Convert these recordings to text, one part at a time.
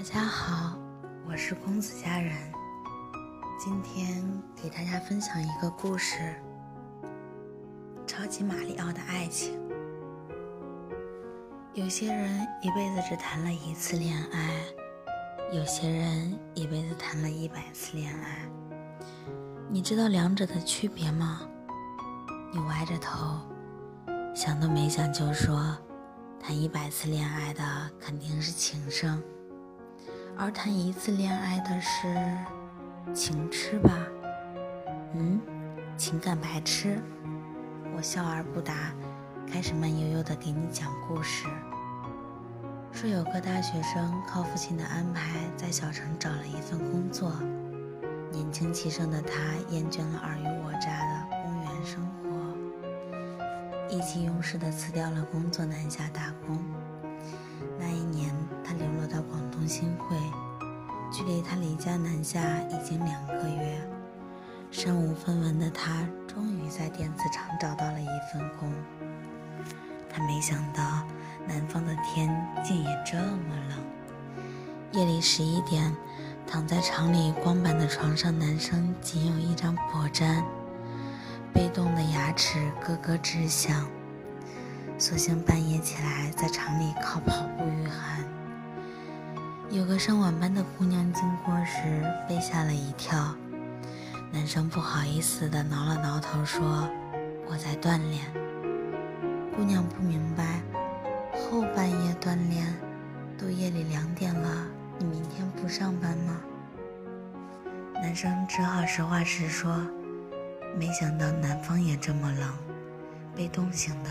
大家好，我是公子佳人，今天给大家分享一个故事：超级马里奥的爱情。有些人一辈子只谈了一次恋爱，有些人一辈子谈了一百次恋爱。你知道两者的区别吗？你歪着头，想都没想就说。谈一百次恋爱的肯定是情圣，而谈一次恋爱的是情痴吧？嗯，情感白痴。我笑而不答，开始慢悠悠地给你讲故事。说有个大学生靠父亲的安排，在小城找了一份工作。年轻气盛的他厌倦了尔虞我诈的公务员生活。意气用事地辞掉了工作，南下打工。那一年，他流落到广东新会，距离他离家南下已经两个月。身无分文的他，终于在电子厂找到了一份工。他没想到，南方的天竟也这么冷。夜里十一点，躺在厂里光板的床上，男生仅有一张薄毡。被冻的牙齿咯咯直响，索性半夜起来在厂里靠跑步御寒。有个上晚班的姑娘经过时被吓了一跳，男生不好意思地挠了挠头说：“我在锻炼。”姑娘不明白，后半夜锻炼，都夜里两点了，你明天不上班吗？男生只好实话实说。没想到南方也这么冷，被冻醒的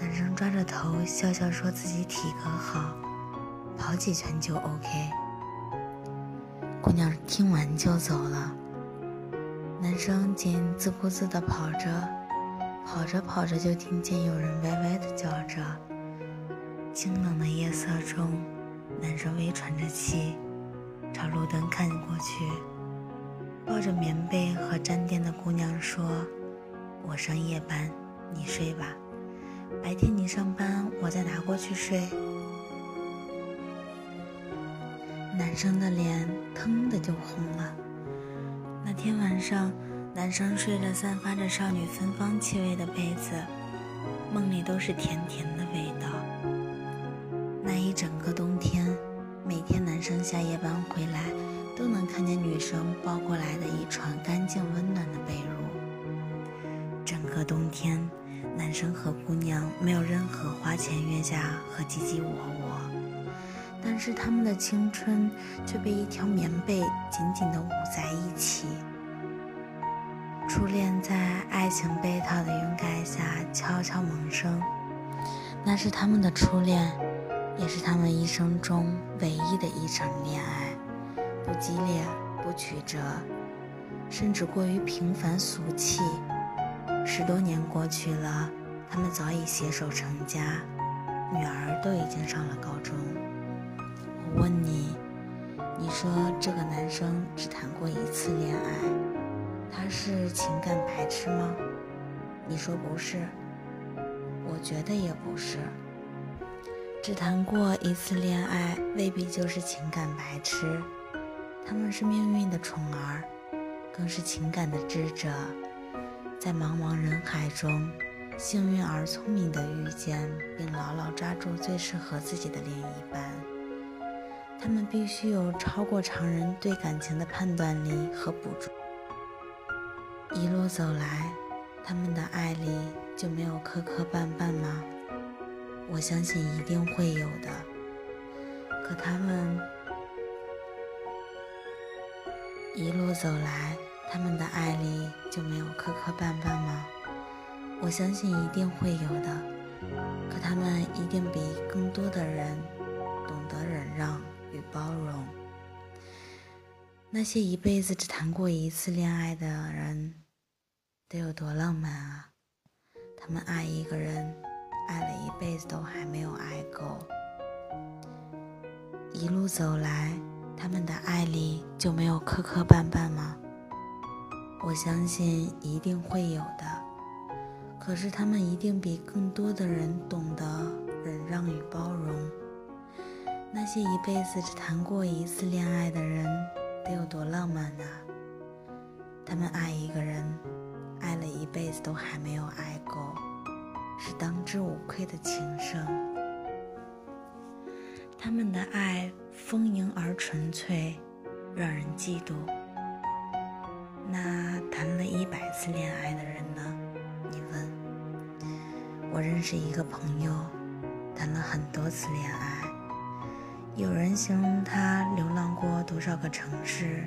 男生抓着头笑笑说自己体格好，跑几圈就 OK。姑娘听完就走了，男生仅自顾自地跑着，跑着跑着就听见有人歪歪地叫着。清冷的夜色中，男生微喘着气，朝路灯看过去。抱着棉被和沾垫的姑娘说：“我上夜班，你睡吧。白天你上班，我再拿过去睡。”男生的脸腾的就红了。那天晚上，男生睡着散发着少女芬芳气味的被子，梦里都是甜甜的味道。那一整个冬天，每天男生下夜班回来。都能看见女生抱过来的一床干净温暖的被褥。整个冬天，男生和姑娘没有任何花前月下和唧唧我我，但是他们的青春却被一条棉被紧紧地捂在一起。初恋在爱情被套的云盖下悄悄萌生，那是他们的初恋，也是他们一生中唯一的一场恋爱。不激烈，不曲折，甚至过于平凡俗气。十多年过去了，他们早已携手成家，女儿都已经上了高中。问你，你说这个男生只谈过一次恋爱，他是情感白痴吗？你说不是，我觉得也不是。只谈过一次恋爱，未必就是情感白痴。他们是命运的宠儿，更是情感的智者，在茫茫人海中，幸运而聪明地遇见并牢牢抓住最适合自己的另一半。他们必须有超过常人对感情的判断力和捕捉。一路走来，他们的爱里就没有磕磕绊绊吗？我相信一定会有的。可他们。一路走来，他们的爱里就没有磕磕绊绊吗？我相信一定会有的。可他们一定比更多的人懂得忍让与包容。那些一辈子只谈过一次恋爱的人，得有多浪漫啊！他们爱一个人，爱了一辈子都还没有爱够。一路走来。他们的爱里就没有磕磕绊绊吗？我相信一定会有的。可是他们一定比更多的人懂得忍让与包容。那些一辈子只谈过一次恋爱的人，得有多浪漫啊！他们爱一个人，爱了一辈子都还没有爱够，是当之无愧的情圣。他们的爱丰盈而纯粹，让人嫉妒。那谈了一百次恋爱的人呢？你问。我认识一个朋友，谈了很多次恋爱。有人形容他流浪过多少个城市，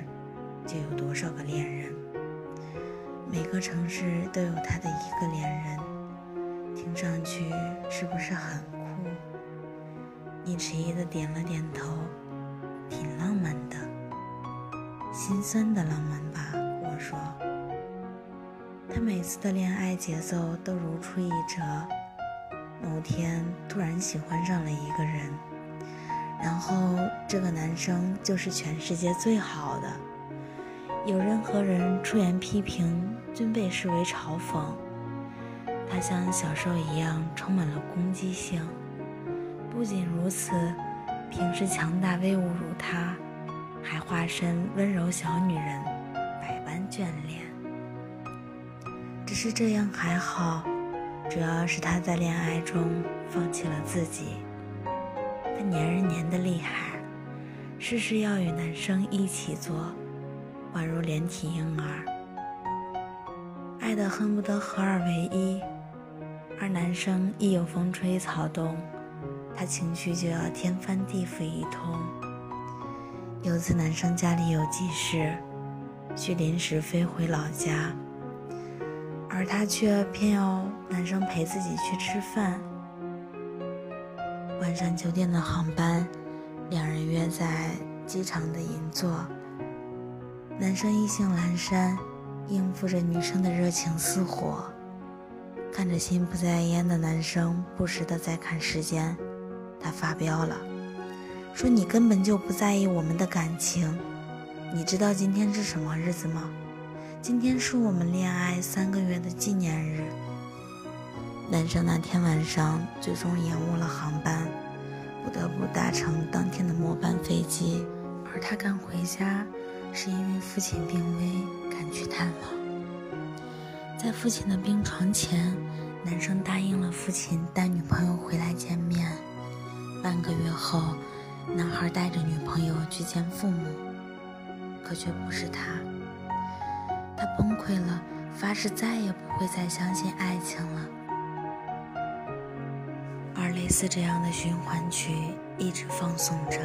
就有多少个恋人。每个城市都有他的一个恋人，听上去是不是很酷？你迟疑的点了点头，挺浪漫的，心酸的浪漫吧。我说，他每次的恋爱节奏都如出一辙。某天突然喜欢上了一个人，然后这个男生就是全世界最好的。有任何人出言批评，均被视为嘲讽。他像小兽一样充满了攻击性。不仅如此，平时强大威武如他，还化身温柔小女人。百般眷恋，只是这样还好，主要是他在恋爱中放弃了自己。他粘人粘的厉害，事事要与男生一起做，宛如连体婴儿，爱得恨不得合二为一。而男生一有风吹草动，他情绪就要天翻地覆一通。有次男生家里有急事。需临时飞回老家，而他却偏要男生陪自己去吃饭。晚上九点的航班，两人约在机场的银座。男生意兴阑珊，应付着女生的热情似火。看着心不在焉的男生，不时的在看时间，他发飙了，说：“你根本就不在意我们的感情。”你知道今天是什么日子吗？今天是我们恋爱三个月的纪念日。男生那天晚上最终延误了航班，不得不搭乘当天的末班飞机。而他赶回家，是因为父亲病危，赶去探望。在父亲的病床前，男生答应了父亲带女朋友回来见面。半个月后，男孩带着女朋友去见父母。可却不是他，他崩溃了，发誓再也不会再相信爱情了。而类似这样的循环曲一直放送着，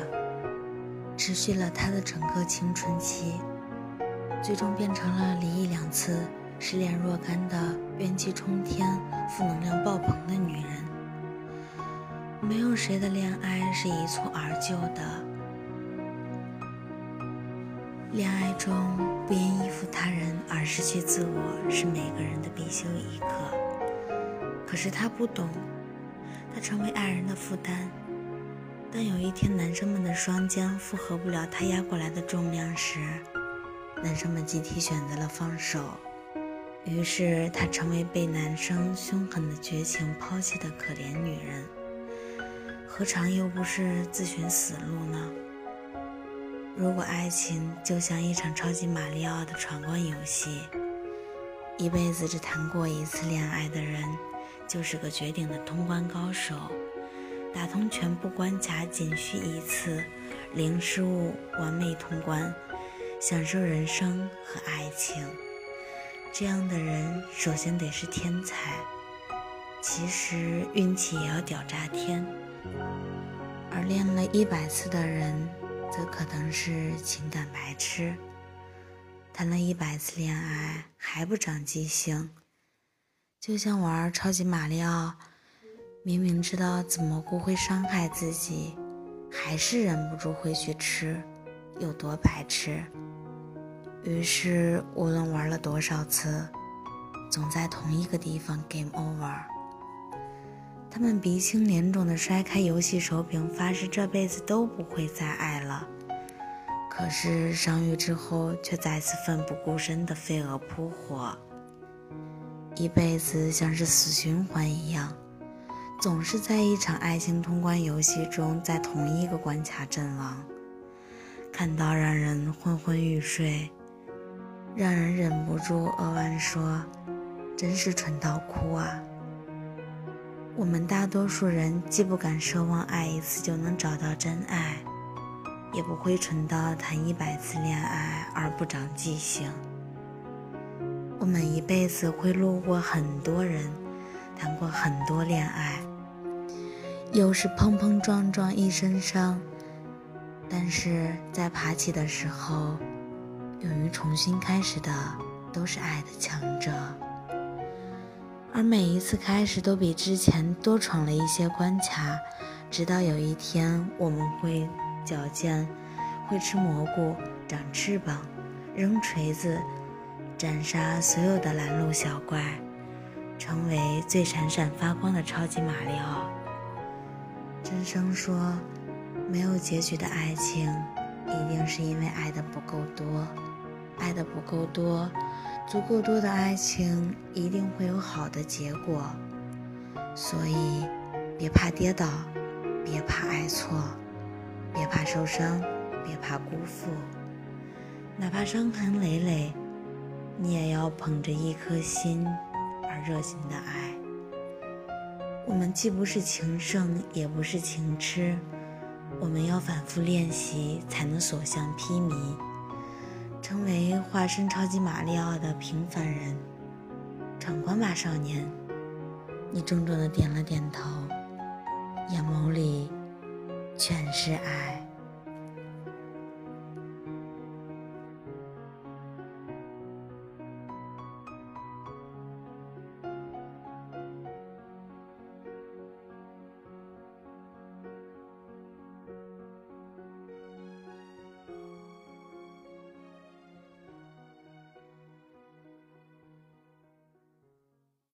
持续了他的整个青春期，最终变成了离异两次、失恋若干的怨气冲天、负能量爆棚的女人。没有谁的恋爱是一蹴而就的。恋爱中不因依附他人而失去自我，是每个人的必修一课。可是他不懂，他成为爱人的负担。当有一天男生们的双肩负荷不了他压过来的重量时，男生们集体选择了放手。于是她成为被男生凶狠的绝情抛弃的可怜女人，何尝又不是自寻死路呢？如果爱情就像一场超级马里奥的闯关游戏，一辈子只谈过一次恋爱的人，就是个绝顶的通关高手，打通全部关卡仅需一次，零失误，完美通关，享受人生和爱情。这样的人首先得是天才，其实运气也要屌炸天。而练了一百次的人。则可能是情感白痴，谈了一百次恋爱还不长记性，就像玩超级马里奥，明明知道紫蘑菇会伤害自己，还是忍不住会去吃，有多白痴？于是无论玩了多少次，总在同一个地方 game over。他们鼻青脸肿地摔开游戏手柄，发誓这辈子都不会再爱了。可是伤愈之后，却再次奋不顾身地飞蛾扑火。一辈子像是死循环一样，总是在一场爱情通关游戏中，在同一个关卡阵亡，看到让人昏昏欲睡，让人忍不住扼腕说：“真是蠢到哭啊！”我们大多数人既不敢奢望爱一次就能找到真爱，也不会蠢到谈一百次恋爱而不长记性。我们一辈子会路过很多人，谈过很多恋爱。又是碰碰撞撞一身伤，但是在爬起的时候，勇于重新开始的都是爱的强者，而每一次开始都比之前多闯了一些关卡，直到有一天我们会矫健，会吃蘑菇，长翅膀，扔锤子，斩杀所有的拦路小怪，成为最闪闪发光的超级马里奥。真生说：“没有结局的爱情，一定是因为爱的不够多。爱的不够多，足够多的爱情一定会有好的结果。所以，别怕跌倒，别怕爱错，别怕受伤，别怕辜负。哪怕伤痕累累，你也要捧着一颗心而热情的爱。”我们既不是情圣，也不是情痴，我们要反复练习，才能所向披靡，成为化身超级马里奥的平凡人。闯关吧，少年！你重重的点了点头，眼眸里全是爱。